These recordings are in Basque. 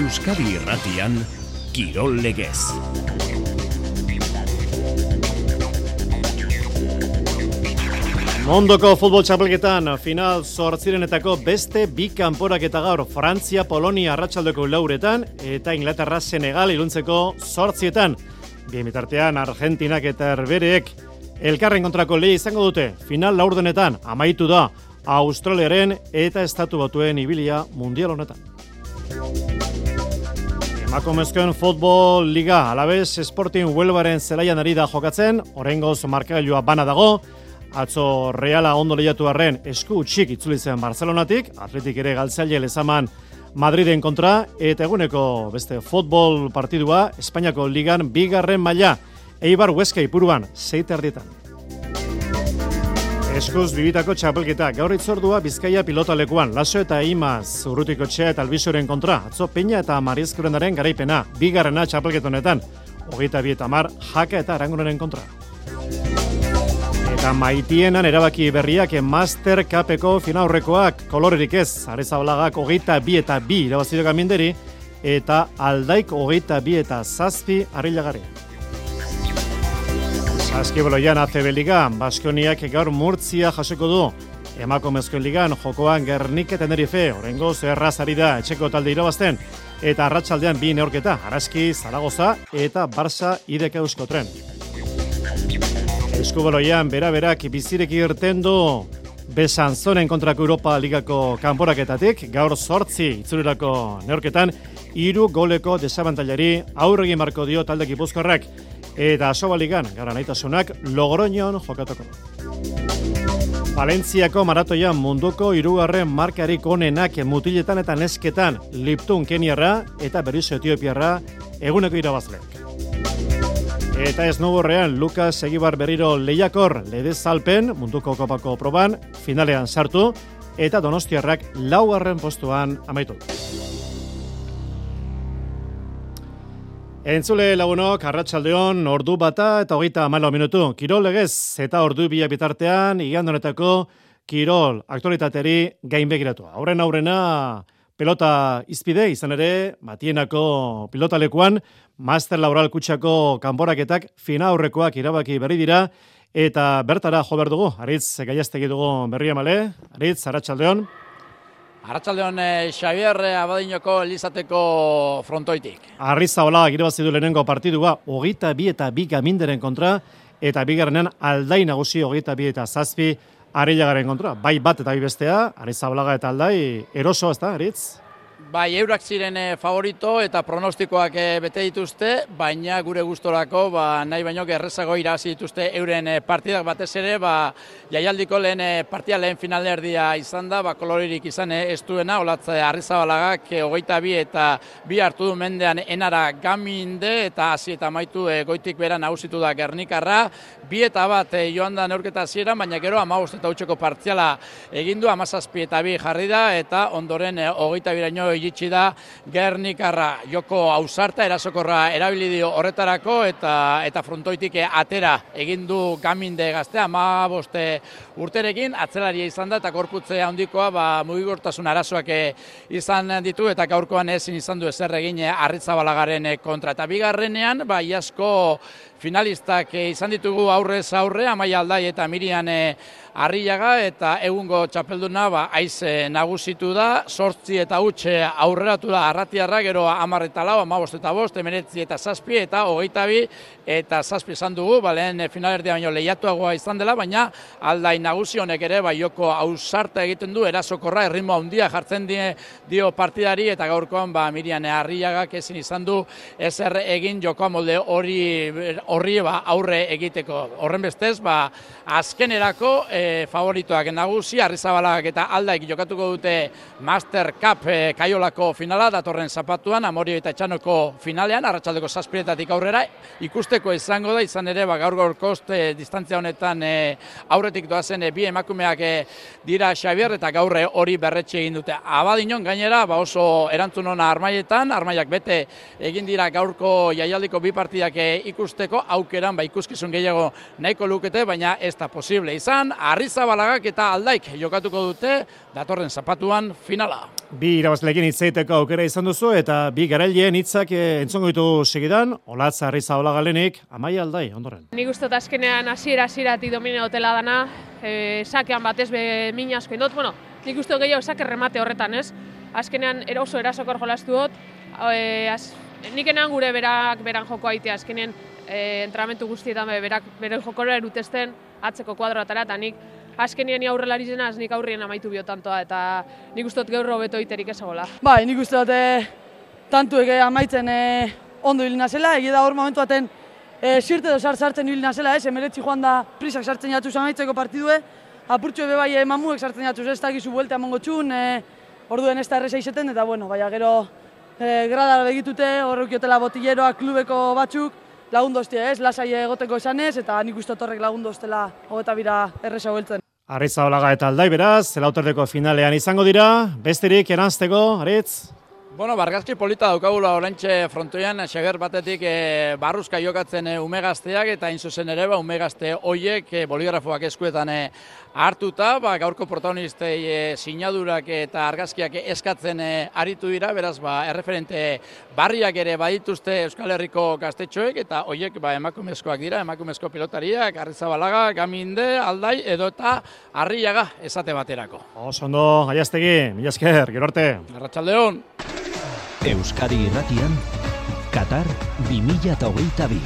Euskadi Irratian Kirol Legez. Mondoko futbol txapelketan final zortzirenetako beste bi kanporak eta gaur Frantzia, Polonia arratsaldeko lauretan eta Inglaterra Senegal iluntzeko zortzietan. Bien bitartean Argentinak eta Herbereek elkarren kontrako lehi izango dute final laurdenetan amaitu da Australiaren eta Estatu Batuen ibilia mundial honetan. Emakumezkoen futbol liga alabez Sporting Huelvaren zelaian ari da jokatzen, orengoz markagailua bana dago, Atzo Reala ondo lehiatu arren esku txik itzuli zen Barcelonatik, atletik ere galtzaile lezaman Madriden kontra, eta eguneko beste futbol partidua Espainiako ligan bigarren maila Eibar Huesca ipuruan, zeite ardietan. Eskuz bibitako txapelketa, gaur itzordua Bizkaia pilota lekuan, Laso eta Imaz, Urrutiko Txea eta Albizoren kontra, atzo Peña eta Marizkurendaren garaipena, bigarrena txapelketonetan, hogeita bi eta mar, jaka eta arangunaren kontra. Eta maitienan erabaki berriak Master Cupeko finaurrekoak kolorerik ez, Arezabalagak hogeita bi eta bi irabazidok aminderi, eta aldaik hogeita bi eta zazpi arrilagari. Zazki boloian ACB Ligan, Baskoniak gaur murtzia jasoko du. Emako mezkoen ligan, jokoan Gernik Tenerife, orengo zerrazari da, etxeko talde irabazten, eta arratsaldean bi neorketa, Araski, Zaragoza eta Barça ideka eusko tren. Eskubaloian, bera-berak bizireki irten du. Besan zonen kontrako Europa Ligako kanporaketatik, gaur sortzi itzulirako neorketan, iru goleko desabantailari aurregi marko dio talde gipuzkorrak eta asoba ligan, gara nahitasunak, logoroñon jokatoko. Valentziako maratoia munduko irugarren markarik onenak mutiletan eta nesketan Liptun Keniarra eta Berizo Etiopiarra eguneko irabazleak. Eta ez nuborrean, Lukas Egibar berriro lehiakor lede zalpen munduko kopako proban, finalean sartu, eta donostiarrak laugarren postuan amaitu. Entzule lagunok, arratsaldeon ordu bata eta hogeita malo minutu. Kirol legez eta ordu bila bitartean, igandonetako Kirol aktualitateri gainbegiratu. Aurren aurrena, pelota izpide, izan ere, matienako pilotalekuan, Master Laural Kutsako kanporaketak fina aurrekoak irabaki berri dira, eta bertara jo behar dugu, aritz, gaiaztegi dugu berri amale, aritz, aratsaldeon. Arratxaldeon eh, Xavier eh, Abadinoko Elizateko frontoitik. Arriza hola, irabazi du lehenengo partidua, hogeita bi eta bi gaminderen kontra, eta bigarrenean aldai nagusi hogeita bi eta zazpi, Arilagaren kontra, bai bat eta bi bestea, Arizabalaga eta aldai, eroso, ez da, Aritz? Bai, eurak ziren eh, favorito eta pronostikoak eh, bete dituzte, baina gure gustorako ba, nahi baino gerrezago irazi dituzte euren eh, partidak. Batez ere, ba, jaialdiko lehen partia lehen finalerdia izan da, ba, koloririk izan ez duena, olatze arrizabalagak hogeita bi eta bi hartu du mendean enara gaminde eta hasi eta maitu goitik bera nausitu da Gernikarra, bi eta bat joan da neurketa ziera, baina gero amagost eta utxeko partziala egindu, amazazpi eta bi jarri da, eta ondoren hogeita biraino iritsi da Gernikarra. Joko ausarta erasokorra erabili dio horretarako eta eta frontoitik atera egin du gaminde gaztea ma boste urterekin. Atzelaria izan da eta korputze handikoa ba mugigortasun arazoak izan ditu eta gaurkoan ezin izan du ezer egin Arritzabalagaren kontra. Eta bigarrenean ba iasko finalistak izan ditugu aurrez aurre Amaia Aldai eta Mirian Arriaga eta egungo txapelduna ba, aize nagusitu da, sortzi eta utxe aurreratu da arratiarra, gero amar eta lau, amabost eta bost, emeretzi eta zazpi eta hogeita bi eta zazpi izan dugu, ba, lehen finalerdia baino lehiatuagoa izan dela, baina aldai nagusi honek ere, ba, joko ausarta egiten du, erasokorra, erritmo handia jartzen die, dio partidari eta gaurkoan ba, Mirian Arriagak ezin izan du ezer egin joko molde hori horri ba, aurre egiteko. Horren bestez, ba, azkenerako, e, favoritoak nagusi, Arrizabalak eta Aldaik jokatuko dute Master Cup e, kaiolako finala, datorren zapatuan, Amorio eta Etxanoko finalean, arratsaldeko saspiretatik aurrera, ikusteko izango da, izan ere, ba, gaur gaur e, distantzia honetan e, aurretik doazen e, bi emakumeak e, dira Xavier eta gaurre hori berretxe egin dute. Abadinon gainera, ba, oso erantzun hona armaietan, armaiak bete egin dira gaurko jaialdiko bi partidak e, aukeran ba, ikuskizun gehiago nahiko lukete, baina ez da posible izan, Arrizabalagak eta Aldaik jokatuko dute datorren zapatuan finala. Bi irabazlekin hitzeiteko aukera izan duzu eta bi garaileen hitzak eh, entzongo ditu segidan, Olatza Arrizabala galenik, Amaia Aldai, ondoren. Nik uste azkenean hasiera hasierati domine hotela dana, e, sakean batez be min asko indot, bueno, nik uste gehiago sake remate horretan, ez? Azkenean eroso erasokor jolastu dut, e, az, nik enan gure berak beran joko aitea, azkenean e, entramentu guztietan be, berak bere jokora erutesten atzeko kuadroatara, eta nik azkenien aurrelari zenaz nik aurrien amaitu biotantoa eta nik uste dut gaur hobeto iterik ezagola. Bai, nik uste dut e, tantu ege amaitzen e, ondo hilina zela, egia da hor momentu baten e, sirte edo sart sartzen hilina zela, ez, emeretzi joan da prisak sartzen jatuz amaitzeko partidue, apurtxo ebe bai mamuek sartzen jatuz ez? Da gizu buelta emango txun, e, orduen ez da erresa izeten, eta bueno, baina gero e, grada begitute, horrekiotela botilleroak klubeko batzuk, lagundu ez, lasai egoteko esanez, eta nik uste horrek lagundu hostela hogeta bira erresa hueltzen. Arritza Olaga eta Aldai beraz, zelauterdeko finalean izango dira, besterik eranzteko, Aritz? Bueno, bargazki polita daukagula orantxe frontoian, xeger batetik e, barruzka jokatzen e, umegazteak eta inzuzen ere, ba, umegazte hoiek e, boligrafoak eskuetan e, hartuta, ba, gaurko protagonistei e, sinadurak eta argazkiak eskatzen e, aritu dira, beraz, ba, erreferente barriak ere badituzte Euskal Herriko gaztetxoek eta hoiek ba, emakumezkoak dira, emakumezko pilotariak, arrizabalaga, gaminde, aldai, edo eta arriaga esate baterako. Osondo, aiaztegi, mila esker, gero arte. Arratxaldeon. Euskadi Irratian, Qatar 2022.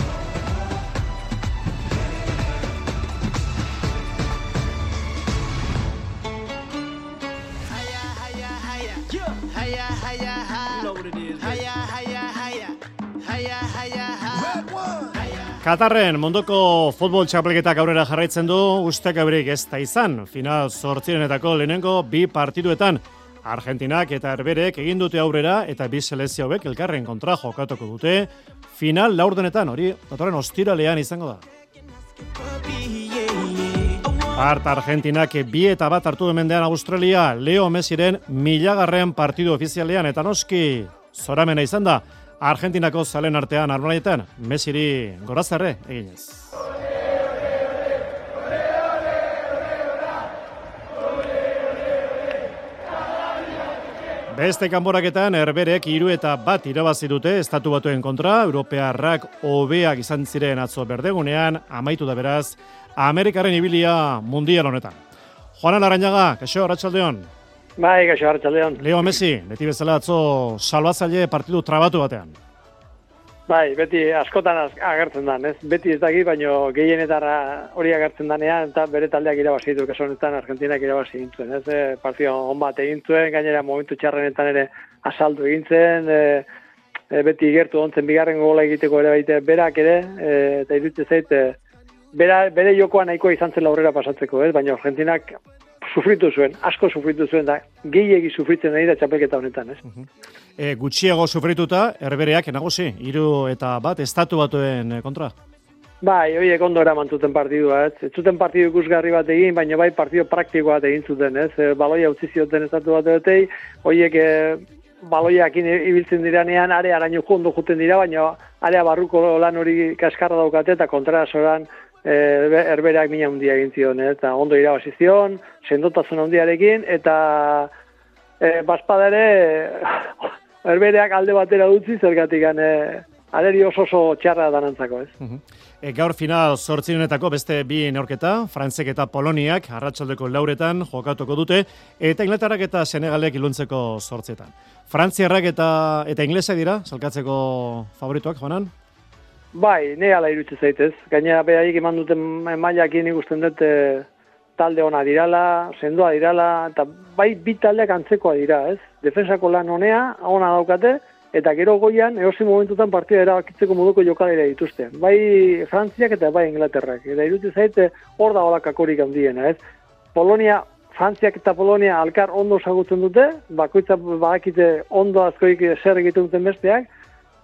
Katarren munduko futbol txapelketak aurrera jarraitzen du, ustek abrik ez da izan. Final sortzirenetako lehenengo bi partiduetan. Argentinak eta Herberek egin dute aurrera eta bi selezio hauek elkarren kontra jokatuko dute. Final laurdenetan, hori datorren ostiralean izango da. Part Argentinak bi eta bat hartu demendean Australia, Leo Messiren milagarren partidu ofizialean eta noski zoramena izan da. Argentinako zalen artean armalaietan, Messiri gorazarre eginez. Beste kanboraketan herberek hiru eta bat irabazi dute estatu batuen kontra, europearrak hobeak izan ziren atzo berdegunean, amaitu da beraz, Amerikaren ibilia mundial honetan. Juan Alarañaga, kaixo, Arratxaldeon. Bai, kaixo, Arratxaldeon. Leo Messi, beti bezala atzo salbazaile partidu trabatu batean. Bai, beti askotan agertzen da, ez? Beti ez daki, baino gehienetara hori agertzen danean, eta bere taldeak irabazi du, kaso honetan Argentinak irabazi gintzen, ez? E, partio on bat egin zuen, gainera momentu txarrenetan ere asaldu egin zen, e, e, beti gertu ontzen bigarren gola egiteko ere baite berak ere, e, eta irutze zait, e, bera, bere jokoa nahikoa izan zen aurrera pasatzeko, ez? Baina Argentinak sufritu zuen, asko sufritu zuen, da gehiegi sufritzen nahi da txapelketa honetan, ez? E, gutxiago sufrituta, erbereak nagusi, hiru eta bat, estatu batuen kontra? Bai, horiek ondo eraman zuten partidua, ez? Ez zuten partidu ikusgarri bat egin, baina bai partidu praktiko bat egin zuten, ez? E, baloia utzi zioten estatu bat egotei, horiek e, baloiak ibiltzen diranean, are araño jondo juten dira, baina area barruko lan hori kaskarra daukate eta kontra soran e, erberak mina handia egin zion, ez? Eta ondo irabazi zion, sendotasun handiarekin, eta e, baspada ere erbereak alde batera dutzi zergatik e, aleri oso oso txarra danantzako, ez? E, gaur final sortzinenetako beste bi neorketa, Frantzek eta Poloniak arratsaldeko lauretan jokatuko dute, eta Inglaterrak eta Senegalek iluntzeko sortzetan. Frantziarrak eta eta inglesa dira, salkatzeko favorituak, Joanan? Bai, ne ala irutze zaitez. Gainera behaik eman duten mailakin ikusten dut e, talde ona dirala, sendoa dirala, eta bai bi taldeak antzekoa dira, ez? Defensako lan honea, ona daukate, eta gero goian, eosi momentutan partida erabakitzeko moduko jokalera dituzte. Bai Frantziak eta bai Inglaterrak. Eta irutze zaite hor da hola kakorik handiena, ez? Polonia, Frantziak eta Polonia alkar ondo sagutzen dute, bakoitza badakite ondo azkoik zer egiten duten besteak,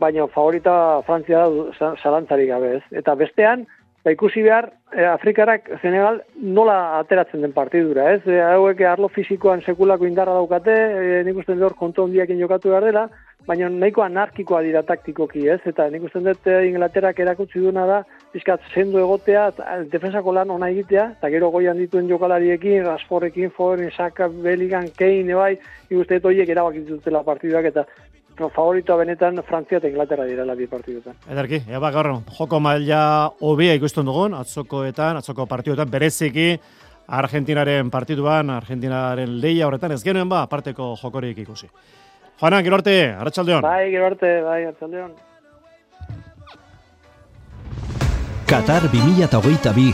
baina favorita Frantzia da salantzarik gabe, ez? Eta bestean, Ba, ikusi behar, e, Afrikarak Senegal nola ateratzen den partidura, ez? E, hauek arlo fisikoan sekulako indarra daukate, e, nik uste dut konto hondiakin jokatu behar dela, baina nahiko anarkikoa dira taktikoki, ez? Eta nik uste dut Inglaterrak erakutsi duna da, pizkat zendu egotea, eta defensako lan ona egitea, eta gero goian dituen jokalariekin, Rasforrekin, Foren, Saka, Beligan, Kane, bai, ikuste horiek erabak dituztela partiduak, eta no, favoritoa benetan Frantzia eta Inglaterra direla bi partiduetan. Ederki, eba gaur, joko maila hobia ikusten dugun, atzokoetan, atzoko partiduetan, bereziki, Argentinaren partiduan, Argentinaren leia horretan, ez genuen ba, parteko jokorik ikusi. Juanan, gero arte, Arratxaldeon. Bai, gero arte, bai, Arratxaldeon. Qatar 2022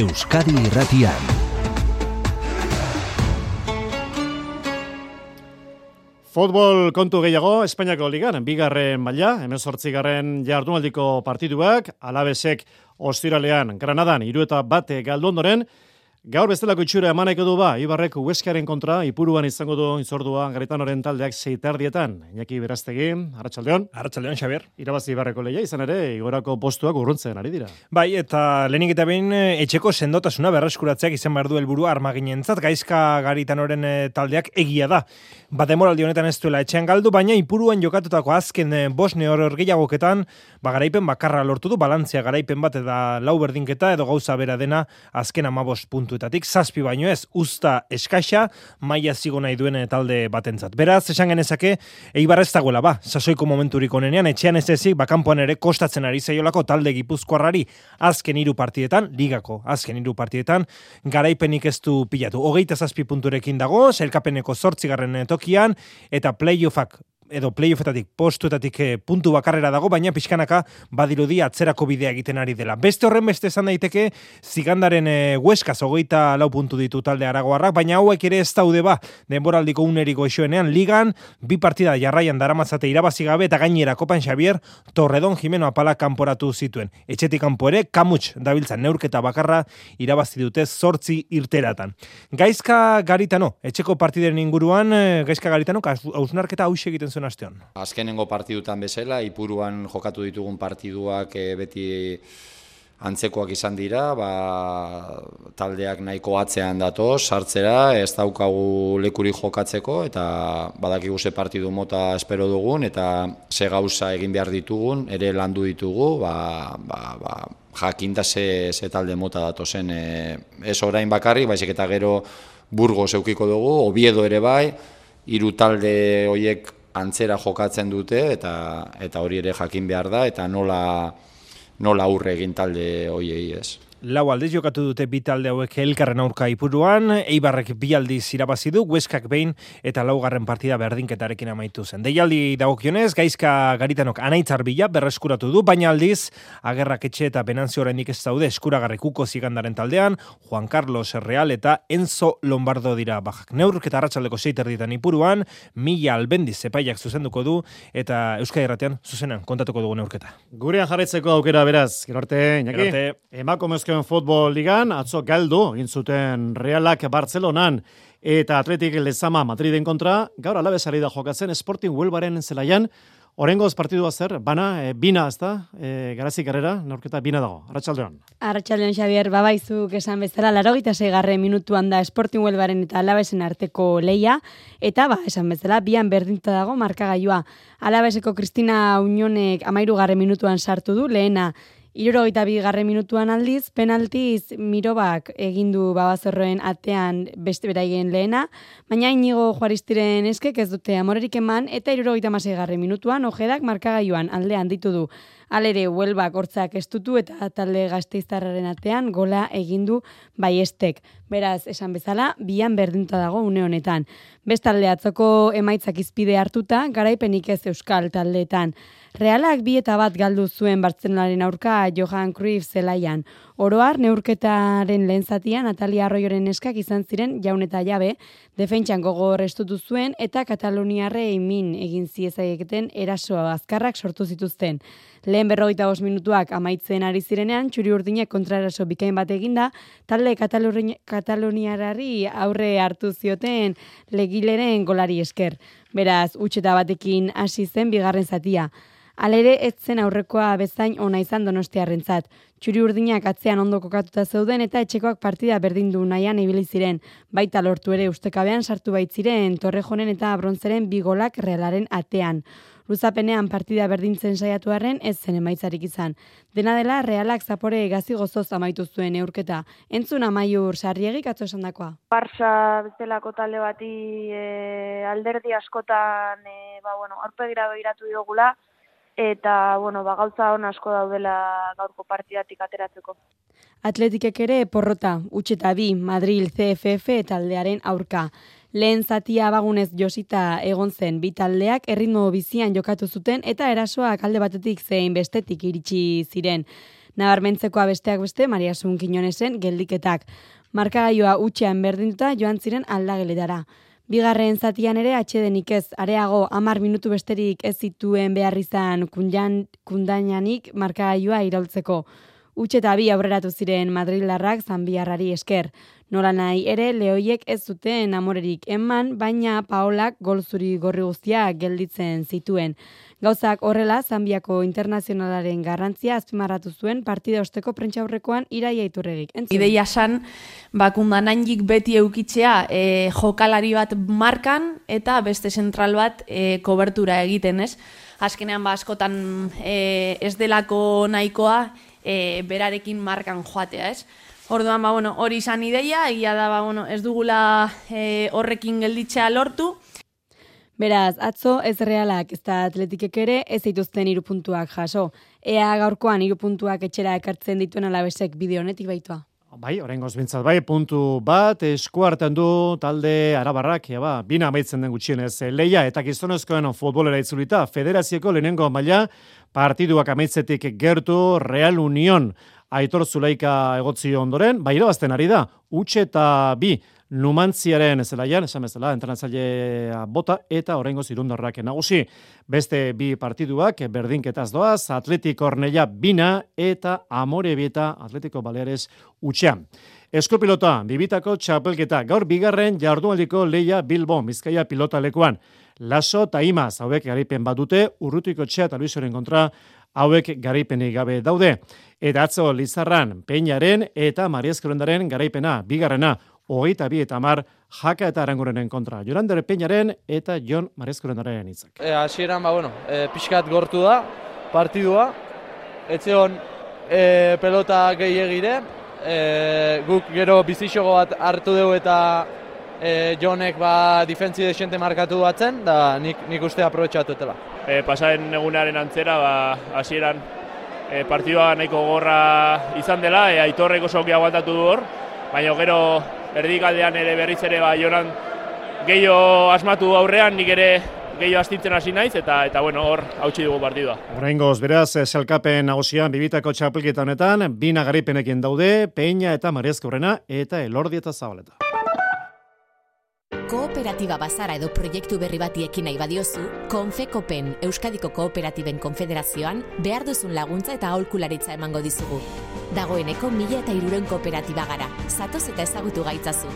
Euskadi Irratian. Futbol kontu gehiago, Espainiako ligan, bigarren maila, hemen sortzigarren jardunaldiko partiduak, alabesek ostiralean, Granadan, iru eta bate galdondoren, Gaur bestelako itxura emaneko du ba, Ibarrek Hueskaren kontra, ipuruan izango du izordua, garitanoren taldeak seitardietan. Iñaki Beraztegi, Arratxaldeon. Arratxaldeon, Xabier. Irabazi Ibarreko leia izan ere, igorako postuak urruntzen ari dira. Bai, eta lehenik eta behin etxeko sendotasuna berreskuratzeak izan behar du helburua armaginentzat, gaizka garitanoren eh, taldeak egia da. Ba, demoraldi honetan ez duela etxean galdu, baina ipuruan jokatutako azken eh, bosne hor gehiagoketan, ba, garaipen bakarra lortu du, balantzia garaipen bat eta lau berdinketa edo gauza bera dena azken amabos puntu puntuetatik, zazpi baino ez, usta eskaxa, maia zigo nahi duen talde batentzat. Beraz, esan genezake, eibar ez dagoela, ba, sasoiko momenturik onenean, etxean ez ezik, bakampuan ere kostatzen ari zaiolako talde gipuzkoarrari azken hiru partietan, ligako azken hiru partietan, garaipenik ez du pilatu. Hogeita zazpi punturekin dago, zelkapeneko zortzigarren tokian, eta playoffak edo playoffetatik postuetatik e, puntu bakarrera dago, baina pixkanaka badirudi atzerako bidea egiten ari dela. Beste horren beste esan daiteke, zigandaren e, hueskaz hogeita lau puntu ditu talde aragoarrak, baina hauek ere ez daude ba, denboraldiko uneriko esoenean, ligan, bi partida jarraian daramatzate irabazi gabe, eta gainera kopan Xavier, Torredon Jimeno apala kanporatu zituen. Etxetik kanpo ere, kamuts dabiltzan neurketa bakarra irabazi dute zortzi irteratan. Gaizka garitano, etxeko partiden inguruan, e, gaizka garitano, hausnarketa haus egiten zuen astean? Azkenengo partidutan bezala, ipuruan jokatu ditugun partiduak e, beti antzekoak izan dira, ba, taldeak nahiko atzean dato, sartzera, ez daukagu lekuri jokatzeko, eta badakigu ze partidu mota espero dugun, eta ze gauza egin behar ditugun, ere landu ditugu, ba, ba, ba, jakinta ze, ze talde mota datozen, e, ez orain bakarrik, baizik eta gero burgo zeukiko dugu, obiedo ere bai, hiru talde horiek antzera jokatzen dute eta eta hori ere jakin behar da eta nola nola aurre egin talde hoiei, ez lau aldiz jokatu dute bi talde hauek elkarren aurka ipuruan, Eibarrek bi aldiz irabazi du, Hueskak behin eta laugarren partida berdinketarekin amaitu zen. Deialdi dagokionez, gaizka garitanok anaitzar bila berreskuratu du, baina aldiz, agerrak etxe eta benantzio horrenik ez daude eskuragarrikuko zigandaren taldean, Juan Carlos Real eta Enzo Lombardo dira bajak. Neurk eta ratxaldeko seiter ditan ipuruan, mila albendiz epaiak zuzenduko du, eta Euskadi Erratean zuzenan kontatuko dugu neurketa. Gurean jarretzeko aukera beraz, gero arte, inaki, emako Futbol Ligan, atzo galdu, zuten Realak Bartzelonan eta Atletik Lezama Madriden kontra, gaur alabesari da jokatzen Sporting Huelbaren zelaian, Orengoz partidua zer, bana, e, bina, ez da, e, garazik garrera, norketa bina dago. Arratxaldeon. Arratxaldeon, Xavier, babaizuk esan bezala, laro gita garre minutuan da Sporting Huelbaren eta alabesen arteko leia, eta ba, esan bezala, bian berdinta dago markagailua. Alabeseko Kristina Unionek amairu minutuan sartu du, lehena Iruro eta bigarre minutuan aldiz, penaltiz mirobak egindu babazorroen atean beste beraien lehena, baina inigo juaristiren eskek ez dute amorerik eman, eta iruro eta garre minutuan ojedak markagaiuan aldean ditu du. Alere, huelbak hortzak estutu eta talde gazteiztarraren atean gola egindu baiestek. Beraz, esan bezala, bian berdinta dago une honetan. Bestalde atzoko emaitzak izpide hartuta, garaipenik ez euskal taldeetan. Realak bi eta bat galdu zuen Bartzenaren aurka Johan Cruyff zelaian. Oroar, neurketaren lehen zatian, Natalia Arroioren eskak izan ziren jaun eta jabe, defentsan gogo restutu zuen eta Kataloniarre min egin ziezaieketen erasoa azkarrak sortu zituzten. Lehen berrogeita bos minutuak amaitzen ari zirenean, txuri urdinek kontraeraso bikain bat eginda, talde Kataloniarari aurre hartu zioten legileren golari esker. Beraz, utxeta batekin hasi zen bigarren zatia. Alere ez zen aurrekoa bezain ona izan donostiarrentzat. Txuri urdinak atzean ondo kokatuta zeuden eta etxekoak partida berdindu nahian ibili ziren. Baita lortu ere ustekabean sartu baitziren Torrejonen eta Bronzeren bigolak realaren atean. Luzapenean partida berdintzen saiatu arren ez zen emaitzarik izan. Dena dela, realak zapore gazi gozoz amaitu zuen eurketa. Entzun amaiur sarriegik atzo esan dakoa. Barça bezalako talde bati e, alderdi askotan e, ba, bueno, aurpegira behiratu diogula, eta bueno, ba, gauza hon asko daudela gaurko partidatik ateratzeko. Atletikek ere porrota, utxeta bi, Madrid CFF taldearen aurka. Lehen zatia bagunez josita egon zen bi taldeak erritmo bizian jokatu zuten eta erasoak alde batetik zein bestetik iritsi ziren. Nabarmentzekoa besteak beste, Maria Sun geldiketak. Markagailua utxean berdintuta joan ziren aldageletara. Bigarren zatian ere atxedenik ez, areago amar minutu besterik ez zituen behar izan kundainanik markagailua iraultzeko. Utxe eta bi aurreratu ziren Madrilarrak zanbiarrari esker. Nola nahi ere lehoiek ez zuten amorerik eman, baina Paolak golzuri gorri guztia gelditzen zituen. Gauzak horrela, Zambiako internazionalaren garrantzia azpimarratu zuen partida osteko prentsa aurrekoan iraia iturregik. Ideia san, bakunda naindik beti eukitzea e, jokalari bat markan eta beste zentral bat e, kobertura egiten ez. Azkenean ba askotan e, ez delako nahikoa e, berarekin markan joatea ez. Orduan, ba, bueno, hori izan ideia, egia da, ba, bueno, ez dugula e, horrekin gelditzea lortu. Beraz, atzo ez realak ez da atletikek ere ez dituzten irupuntuak jaso. Ea gaurkoan irupuntuak etxera ekartzen dituen alabesek bideo honetik baitua. Bai, orain bintzat, bai, puntu bat, esku hartan du talde arabarrak, ja, ba, bina amaitzen den gutxienez, leia eta gizonezkoen futbolera itzulita, federazieko lehenengo maila partiduak amaitzetik gertu Real Union Aitor Zulaika egotzi ondoren, bai irabazten ari da, utxe eta bi numantziaren zelaian, esan bezala, entrenatzailea bota eta horrengo zirundarrak nagusi. Beste bi partiduak, berdinketaz doaz, Atletiko Ornella bina eta Amore Bieta Atletiko Baleares utxean. Eskopilota, bibitako txapelketa, gaur bigarren jardualdiko leia Bilbo, Bizkaia pilota lekuan. Laso eta imaz, hauek garipen badute, urrutiko txea eta luisoren kontra hauek garaipenik gabe daude. Eta atzo Lizarran, Peñaren eta Mariezkorendaren garaipena, bigarrena, hogeita bi eta mar, jaka eta arangurenen kontra. Jorander Peñaren eta Jon Mariezkorendaren itzak. E, asieran, ba, bueno, e, pixkat gortu da, partidua, etzeon e, pelota gehiagire, e, guk gero bizixogo bat hartu dugu eta e, Jonek ba, difentzi desente markatu batzen, da nik, nik uste aprobetsatu etela. E, pasaren egunaren antzera, ba, hasieran e, partidua nahiko gorra izan dela, e, aitorreko soki aguantatu du hor, baina gero erdikaldean ere berriz ere ba, joran gehiago asmatu aurrean, nik ere gehiago astintzen hasi naiz, eta eta bueno, hor hautsi dugu partidua. Horrengoz, beraz, selkapen nagusian bibitako txapelketa honetan, bina garipenekin daude, Peña eta Mariezkorrena eta Elordi eta Zabaleta. Kooperatiba bazara edo proiektu berri bati ekin nahi badiozu, Konfekopen Euskadiko Kooperatiben Konfederazioan behar duzun laguntza eta aholkularitza emango dizugu. Dagoeneko mila eta iruren kooperatiba gara, zatoz eta ezagutu gaitzazu.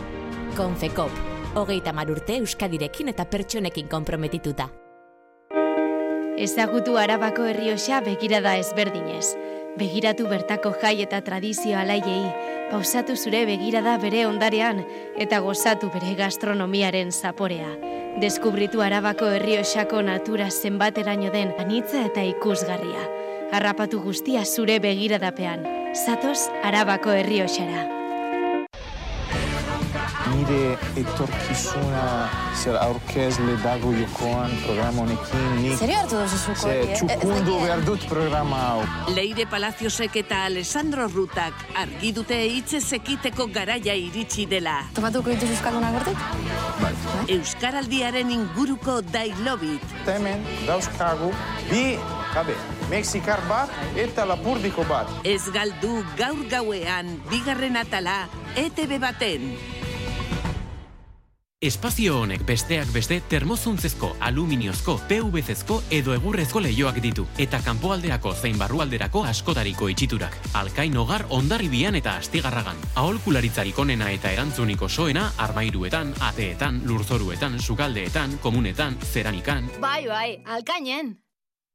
Konfekop, hogeita marurte Euskadirekin eta pertsonekin konprometituta. Ezagutu arabako herrioxa begirada ezberdinez. Begiratu bertako jai eta tradizio alaiei, pausatu zure begirada bere ondarean eta gozatu bere gastronomiaren zaporea. Deskubritu arabako herrioxako natura zenbateraino den anitza eta ikusgarria. Harrapatu guztia zure begiradapean. Zatoz arabako herrioxara nire etorkizuna zer aurkezle dago jokoan programa honekin nik... Zer hartu duzu zuko? Zer txukundu behar dut programa hau. Leire Palaziosek eta Alessandro Rutak argi dute hitze ekiteko garaia iritsi dela. Tomatuko dituz Euskaldunak gortik? Bai. Euskaraldiaren inguruko dailobit. Hemen dauzkagu bi Habe, Mexikar bat eta Lapurdiko bat. Ez galdu gaur gauean, bigarren atala, ETV baten. Espazio honek besteak beste termozuntzezko, aluminiozko, PVC-ezko edo egurrezko lehioak ditu eta kanpoaldeako zein barrualderako askotariko itxiturak. Alkain hogar ondarribian eta astigarragan. Aholkularitzarik onena eta erantzuniko soena armairuetan, ateetan, lurzoruetan, sukaldeetan, komunetan, zeranikan. Bai, bai, alkainen!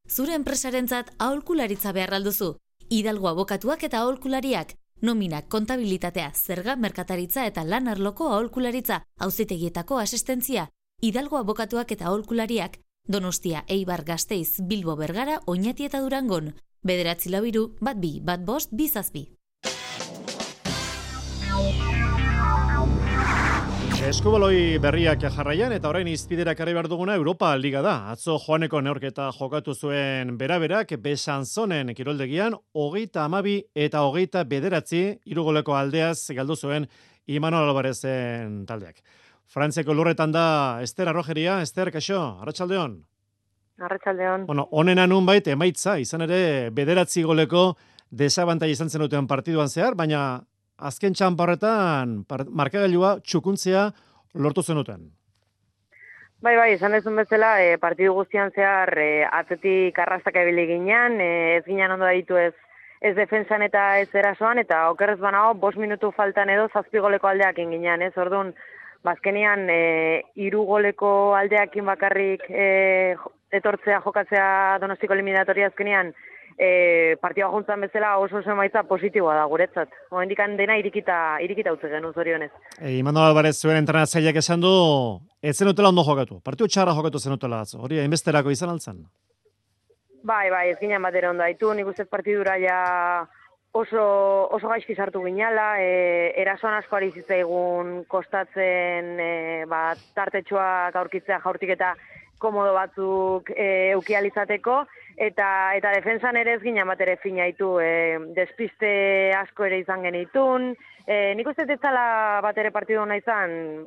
Zure enpresarentzat aholkularitza behar alduzu. Hidalgo abokatuak eta aholkulariak nomina, kontabilitatea, zerga, merkataritza eta lan arloko aholkularitza, auzitegietako asistentzia, hidalgo abokatuak eta aholkulariak, Donostia, Eibar, Gasteiz, Bilbo, Bergara, Oñati eta Durangon. Bederatzi labiru, bat bi, bat bost, bizazbi. Eskuboloi berriak jarraian eta orain izpiderak arri behar duguna Europa Liga da. Atzo joaneko neorketa jokatu zuen beraberak besan zonen kiroldegian hogeita amabi eta hogeita bederatzi irugoleko aldeaz galdu zuen Imanol Alvarezen taldeak. Frantzeko lurretan da Ester Arrojeria, Ester, kaixo, Arratxaldeon. Arratxaldeon. Bueno, onena nun bait, emaitza, izan ere, bederatzi goleko desabantai izan zenuten partiduan zehar, baina azken txamparretan markagailua txukuntzea lortu zenuten. Bai, bai, esan dezun bezala, e, partidu guztian zehar e, atzetik arrastak ebili ginean, e, ez ginen ondo ditu ez, ez defensan eta ez erasoan, eta okerrez banago, bos minutu faltan edo zazpigoleko aldeak ginean, ez orduan, bazkenian, e, irugoleko aldeakin bakarrik e, etortzea jokatzea donostiko eliminatoria azkenian, e, partioa juntzan bezala oso oso emaitza positiboa da guretzat. Hoendik dena irikita, irikita utze genu zorionez. E, Imando Alvarez zuen entrenatzaileak esan du, ez zenutela ondo jokatu. Partio txarra jokatu zenutela atzo. Hori, hainbesterako izan altzan? Bai, bai, ez ginen batera ondo haitu. Nik uste partidura ja oso, oso gaizki sartu ginala. E, erasoan asko ari zitzaigun kostatzen e, ba, tartetxoak aurkitzea jaurtik eta komodo batzuk e, eukializateko eta eta defensan ere ez gina bat ere finaitu, e, despiste asko ere izan genitun, e, nik uste ez zala bat ere partidu hona izan,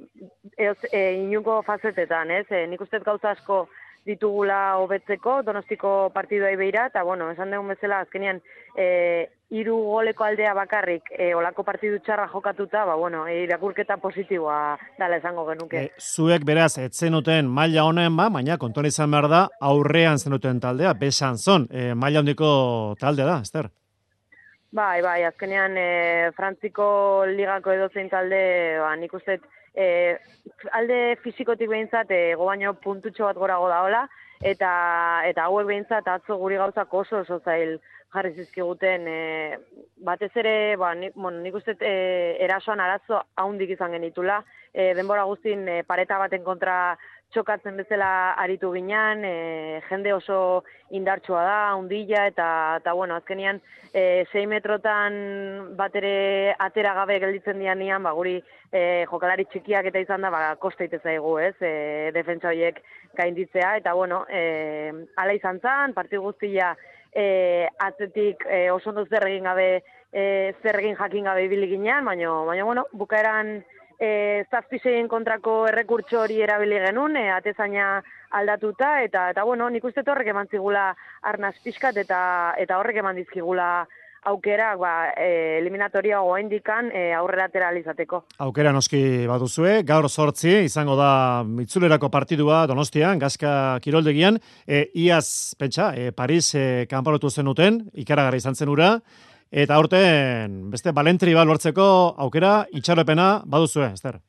e, e, inuko fazetetan, ez? E, nik uste gauza asko ditugula hobetzeko donostiko partidua beira eta bueno, esan dugun bezala azkenean e, hiru goleko aldea bakarrik e, olako partidu txarra jokatuta, ba bueno, e, irakurketa positiboa dala esango genuke. E, zuek beraz etzenuten maila honen ba, baina konton izan behar da aurrean zenuten taldea, besan zon, e, maila hondiko taldea da, Ester? Bai, bai, azkenean e, Frantziko ligako edozein talde, ba, nik uste e, alde fizikotik behintzat e, gobaino puntutxo bat gorago da hola, eta, eta hauek behintzat atzo guri gauzak oso oso zail jarri zizkiguten, e, batez ere, ba, nik, bon, nik uste e, erasoan arazo haundik izan genitula, e, denbora guztin e, pareta baten kontra txokatzen bezala aritu ginean, e, jende oso indartsua da, hundilla, eta, eta bueno, azkenian, e, 6 metrotan bat ere atera gabe gelditzen dian nian, ba, guri e, jokalari txikiak eta izan da, ba, kosteite zaigu, ez, e, defentsa horiek gainditzea, eta bueno, e, ala izan zan, parti guztia, e, atzetik e, oso ondo zer egin gabe e, zer egin jakin gabe ibili ginean, baina baina bueno, bukaeran e, zazpiseien kontrako errekurtso hori erabili genuen, e, atezaina aldatuta, eta, eta bueno, nik uste horrek eman zigula arnaz pixkat, eta, eta horrek eman dizkigula aukera ba, e, eliminatoria goa indikan e, aurrera izateko. Aukera noski baduzue, gaur sortzi, izango da mitzulerako partidua donostian, gazka kiroldegian, e, iaz, pentsa, e, Paris e, kanparotu zenuten, ikaragarri izan zenura, eta aurten beste balentri bat lortzeko aukera itxaropena baduzue, Ester?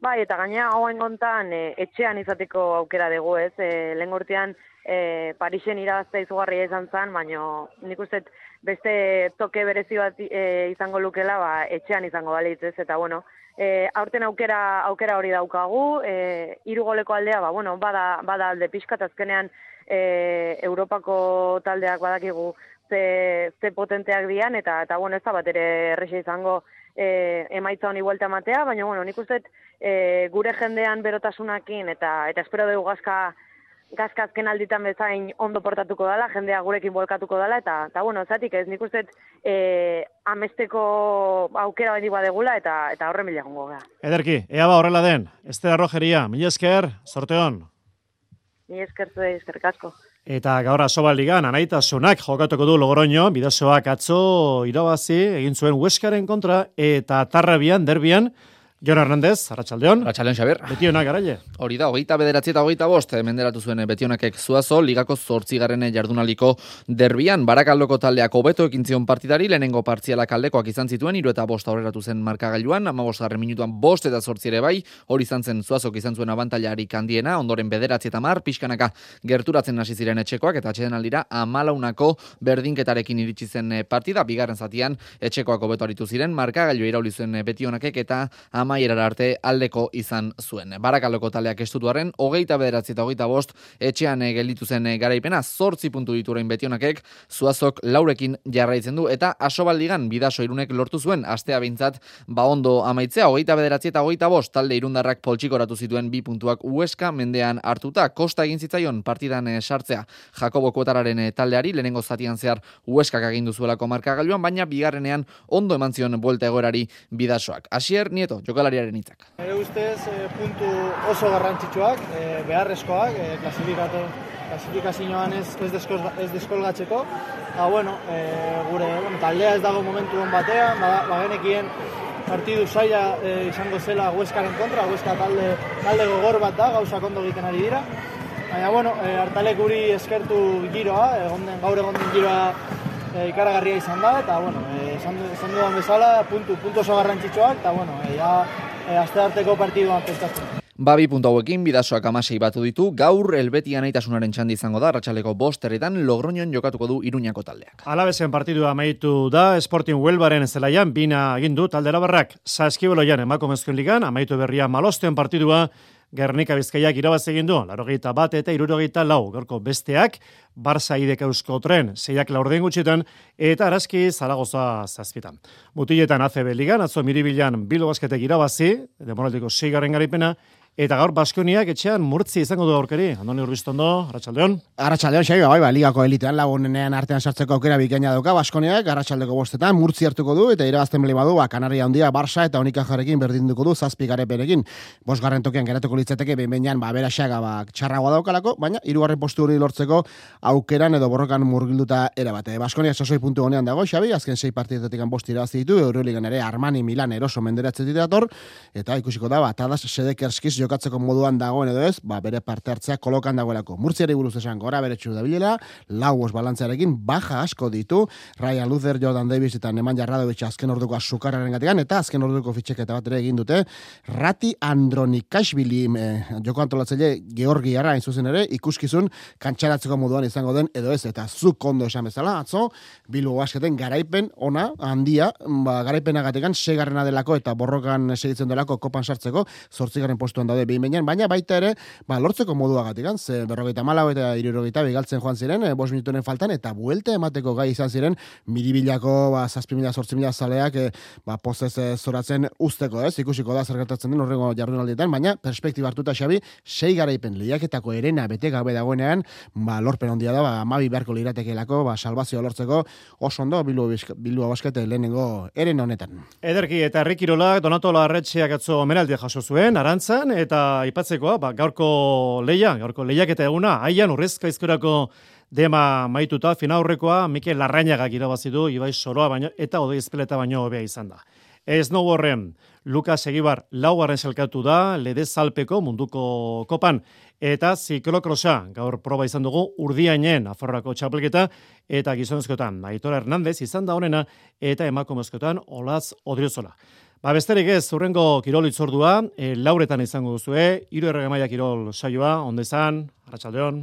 Bai, eta gaina hauen gontan e, etxean izateko aukera dugu ez, e, lehen gortean e, Parisen irabazta izugarria izan zen, baina nik uste beste toke berezi bat e, izango lukela, ba, etxean izango balitz ez, eta bueno, e, aurten aukera, aukera hori daukagu, e, irugoleko aldea, ba, bueno, bada, bada alde pixkat, azkenean e, Europako taldeak badakigu ze, ze potenteak dian, eta, eta bueno, ez da bat ere errexe izango e, emaitza honi buelta matea, baina bueno, nik uste e, gure jendean berotasunakin, eta, eta espero dugu gazka, gazkazken alditan bezain ondo portatuko dela, jendea gurekin bolkatuko dela, eta, eta bueno, zatik ez, nik uste e, amesteko aukera bat badegula, eta eta horren mila gongo gara. Ederki, ea ba horrela den, Estela Rogeria, mila esker, sorteon. Mila esker zuen, esker kasko. Eta gaur asoba ligan, anaitasunak jokatuko du Logroño, bidazoak atzo irabazi, egin zuen Hueskaren kontra, eta tarrabian, derbian, Jon Hernandez, Arratxaldeon. Arratxaldeon, Xaber. Betionak, garaile. Hori da, hogeita bederatzi eta hogeita bost, menderatu zuen Betionakek zuazo, ligako zortzigarren jardunaliko derbian, barakaldoko taldeak hobeto ekin zion partidari, lehenengo partzialak aldekoak izan zituen, iru eta bost aurreratu zen markagailuan, ama garren minutuan bost eta zortziere bai, hori izan zen zuazok izan zuen abantailari kandiena, ondoren bederatzi eta mar, pixkanaka gerturatzen hasi ziren etxekoak, eta atxeden aldira, amalaunako berdinketarekin iritsi zen partida, bigarren zatian, etxekoak hobeto aritu ziren, markagailu irauli zuen Betionakek, eta amaierara arte aldeko izan zuen. Barakaldoko taldeak estutuaren, hogeita bederatzi eta hogeita bost, etxean eh, gelditu zen eh, garaipena, zortzi puntu diturain betionakek, zuazok laurekin jarraitzen du, eta asobaldigan bidaso irunek lortu zuen, astea bintzat, ba ondo amaitzea, hogeita bederatzi eta hogeita bost, talde irundarrak poltsikoratu zituen bi puntuak ueska mendean hartuta, kosta egin zitzaion partidan eh, sartzea Jakobo Kuotararen eh, taldeari, lehenengo zatian zehar ueskak agindu zuelako markagailuan, baina bigarrenean ondo eman zion buelta egoerari bidasoak. Asier, nieto, jokalariaren hitzak. Ere ustez, eh, puntu oso garrantzitsuak, eh, beharrezkoak, eh, klasifikatu klasifikazioan ez, ez, deskoz, ez deskolgatzeko. Ba, bueno, eh, gure bueno, taldea ez dago momentu hon batean, ba, ba genekien partidu saia eh, izango zela Hueskaren kontra, Hueska talde, talde gogor bat da, gauza kondo egiten ari dira. Baina, bueno, e, hartalek guri eskertu giroa, egon den, gaur egon den giroa e, ikaragarria izan da, eta, bueno, e, esan, esan dudan bezala, puntu, puntu oso garrantzitsuak, eta, bueno, e, ja, e, azte harteko partiduan pestatzen. Babi puntu hauekin bidasoak amasei batu ditu, gaur elbeti anaitasunaren txandi izango da, ratxaleko bosterretan logroñon jokatuko du iruñako taldeak. Alabesen partidua amaitu da, Sporting Huelbaren zelaian, bina agindu taldera barrak, saskiboloian emako mezkuen ligan, amaitu berria malosten partidua, Gernika Bizkaiak irabaz egin du, larogeita bat eta irurogeita lau, gorko besteak, Barça idek eusko tren, zeiak laurden gutxitan, eta araski zaragoza zazpitan. Mutiletan ACB ligan, atzo miribilan bilo basketek irabazi, demoraldiko seigaren garipena, Eta gaur Baskoniak etxean murtzi izango du aurkeri. Andoni Urbiztondo, Arratsaldeon. Arratsaldeon, Xabi, bai, bai, ligako elitean lagunenean artean sartzeko aukera bikaina dauka Baskoniak, Arratsaldeko bostetan murtzi hartuko du eta irabazten bali badu, ba Kanaria handia Barça eta Unika jarekin berdinduko du zazpi garepenekin. Bosgarren tokian geratuko litzateke behin ba beraxaga ba txarragoa daukalako, baina hirugarren postu hori lortzeko aukeran edo borrokan murgilduta era bate. Baskoniak sasoi puntu honean dago, Xabi, azken sei partidetik bost irabazi ditu, Euroligan ere Armani Milan eroso menderatzen dator eta ikusiko da ba Tadas Sedekerskis jokatzeko moduan dagoen edo ez, ba, bere parte hartzea kolokan dagoelako. Murtziari buruz esan gora bere txu da bilela, lau os baja asko ditu, Ryan Luther, Jordan Davis eta Neman Jarradovic azken orduko azukararen gatigan, eta azken orduko fitxeketa bat ere egin dute, Rati Andronikashvili eh, joko antolatzaile Georgi Arra zuzen ere, ikuskizun kantxaratzeko moduan izango den edo ez, eta zuk kondo esan bezala, atzo, bilu basketen garaipen ona, handia, ba, garaipenagatekan segarrena delako eta borrokan segitzen delako kopan sartzeko, zortzigaren postuan daude behin baina baita ere, ba, lortzeko moduagatik, ze berrogeita malau eta irurogeita bigaltzen joan ziren, e, bos minutunen faltan, eta buelte emateko gai izan ziren, miribilako, ba, zazpi mila, sortzi mila zaleak, e, ba, pozez e, zoratzen usteko, ez, ikusiko da zergertatzen den horrengo jardunaldietan, baina perspektiba hartuta xabi, sei garaipen lehiaketako erena bete gabe dagoenean, ba, lorpen ondia da, ba, amabi beharko liratekelako, ba, salvazio lortzeko, oso ondo, bilu, bilu abaskete lehenengo eren honetan. Ederki eta Rikirolak Donatola Arretxeak atzo omenaldia jaso zuen, arantzan, eta aipatzekoa, ba, gaurko leia, gaurko lehiak eta eguna, haian urrezka izkorako dema maituta, fina aurrekoa, Mikel Larrainagak irabazi du, Ibai Soroa baino, eta Odei Espeleta baino hobea izan da. Ez no horren, Lukas Egibar laugarren selkatu da, lede salpeko munduko kopan, eta ziklokrosa, gaur proba izan dugu, urdiainen aforrako txapelketa, eta gizonezkotan, Aitora Hernandez izan da honena, eta emakumezkotan, Olaz Odriozola. Ba, besterik ez, zurrengo kirol itzordua, e, lauretan izango duzue, iru erregemaia kirol saioa, ondezan, arratsaldeon.